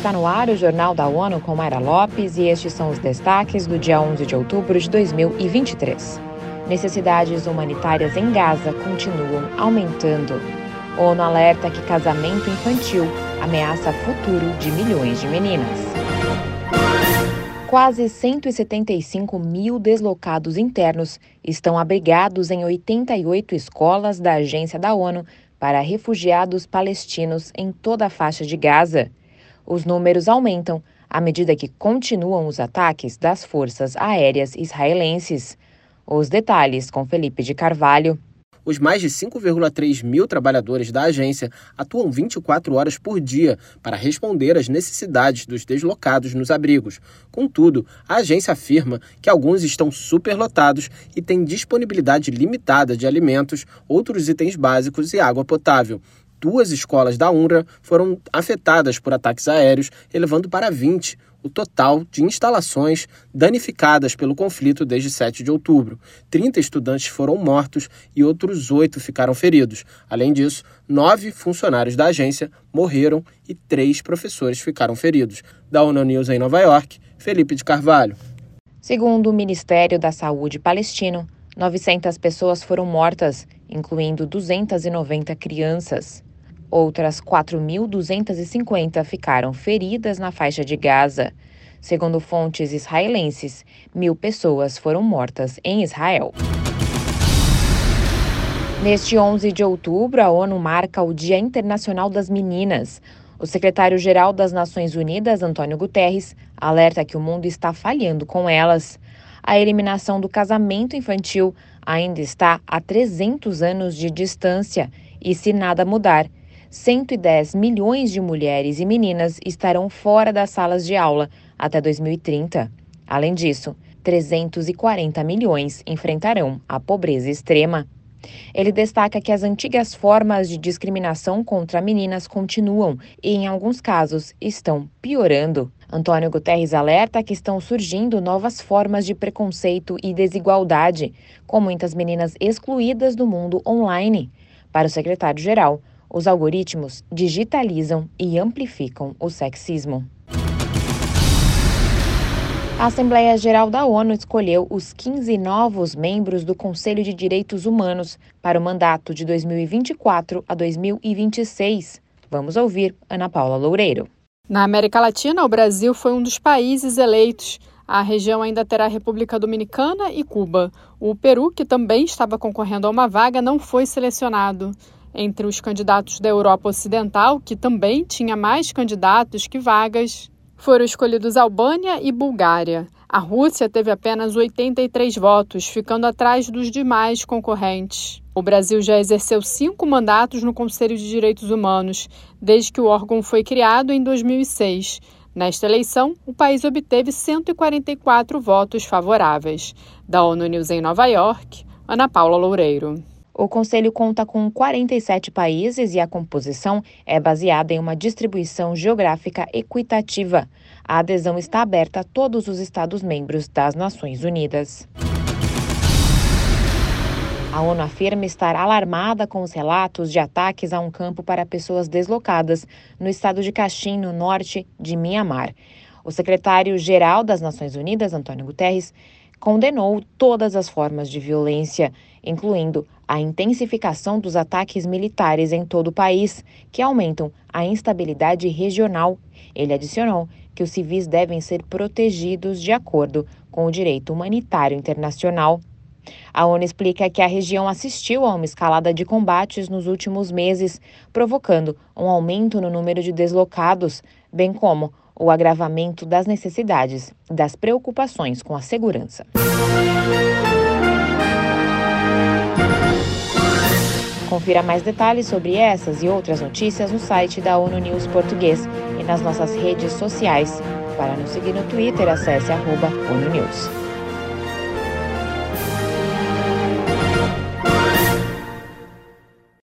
Está no ar o Jornal da ONU com Mayra Lopes e estes são os destaques do dia 11 de outubro de 2023. Necessidades humanitárias em Gaza continuam aumentando. ONU alerta que casamento infantil ameaça futuro de milhões de meninas. Quase 175 mil deslocados internos estão abrigados em 88 escolas da Agência da ONU para refugiados palestinos em toda a faixa de Gaza. Os números aumentam à medida que continuam os ataques das forças aéreas israelenses. Os detalhes com Felipe de Carvalho. Os mais de 5,3 mil trabalhadores da agência atuam 24 horas por dia para responder às necessidades dos deslocados nos abrigos. Contudo, a agência afirma que alguns estão superlotados e têm disponibilidade limitada de alimentos, outros itens básicos e água potável duas escolas da UNRWA foram afetadas por ataques aéreos, elevando para 20 o total de instalações danificadas pelo conflito desde 7 de outubro. 30 estudantes foram mortos e outros oito ficaram feridos. Além disso, nove funcionários da agência morreram e três professores ficaram feridos. Da ONU News em Nova York, Felipe de Carvalho. Segundo o Ministério da Saúde palestino, 900 pessoas foram mortas, incluindo 290 crianças. Outras 4.250 ficaram feridas na faixa de Gaza. Segundo fontes israelenses, mil pessoas foram mortas em Israel. Neste 11 de outubro, a ONU marca o Dia Internacional das Meninas. O secretário-geral das Nações Unidas, Antônio Guterres, alerta que o mundo está falhando com elas. A eliminação do casamento infantil ainda está a 300 anos de distância e, se nada mudar, 110 milhões de mulheres e meninas estarão fora das salas de aula até 2030. Além disso, 340 milhões enfrentarão a pobreza extrema. Ele destaca que as antigas formas de discriminação contra meninas continuam e, em alguns casos, estão piorando. Antônio Guterres alerta que estão surgindo novas formas de preconceito e desigualdade, com muitas meninas excluídas do mundo online. Para o secretário-geral, os algoritmos digitalizam e amplificam o sexismo. A Assembleia Geral da ONU escolheu os 15 novos membros do Conselho de Direitos Humanos para o mandato de 2024 a 2026. Vamos ouvir Ana Paula Loureiro. Na América Latina, o Brasil foi um dos países eleitos. A região ainda terá a República Dominicana e Cuba. O Peru, que também estava concorrendo a uma vaga, não foi selecionado. Entre os candidatos da Europa Ocidental, que também tinha mais candidatos que vagas, foram escolhidos Albânia e Bulgária. A Rússia teve apenas 83 votos, ficando atrás dos demais concorrentes. O Brasil já exerceu cinco mandatos no Conselho de Direitos Humanos, desde que o órgão foi criado em 2006. Nesta eleição, o país obteve 144 votos favoráveis. Da ONU News em Nova York, Ana Paula Loureiro. O Conselho conta com 47 países e a composição é baseada em uma distribuição geográfica equitativa. A adesão está aberta a todos os Estados-membros das Nações Unidas. A ONU afirma estar alarmada com os relatos de ataques a um campo para pessoas deslocadas no estado de Kachin, no norte de Mianmar. O secretário-geral das Nações Unidas, Antônio Guterres, condenou todas as formas de violência, incluindo a intensificação dos ataques militares em todo o país, que aumentam a instabilidade regional. Ele adicionou que os civis devem ser protegidos de acordo com o direito humanitário internacional. A ONU explica que a região assistiu a uma escalada de combates nos últimos meses, provocando um aumento no número de deslocados, bem como o agravamento das necessidades e das preocupações com a segurança. Confira mais detalhes sobre essas e outras notícias no site da ONU News Português e nas nossas redes sociais. Para nos seguir no Twitter, acesse arroba ONU News.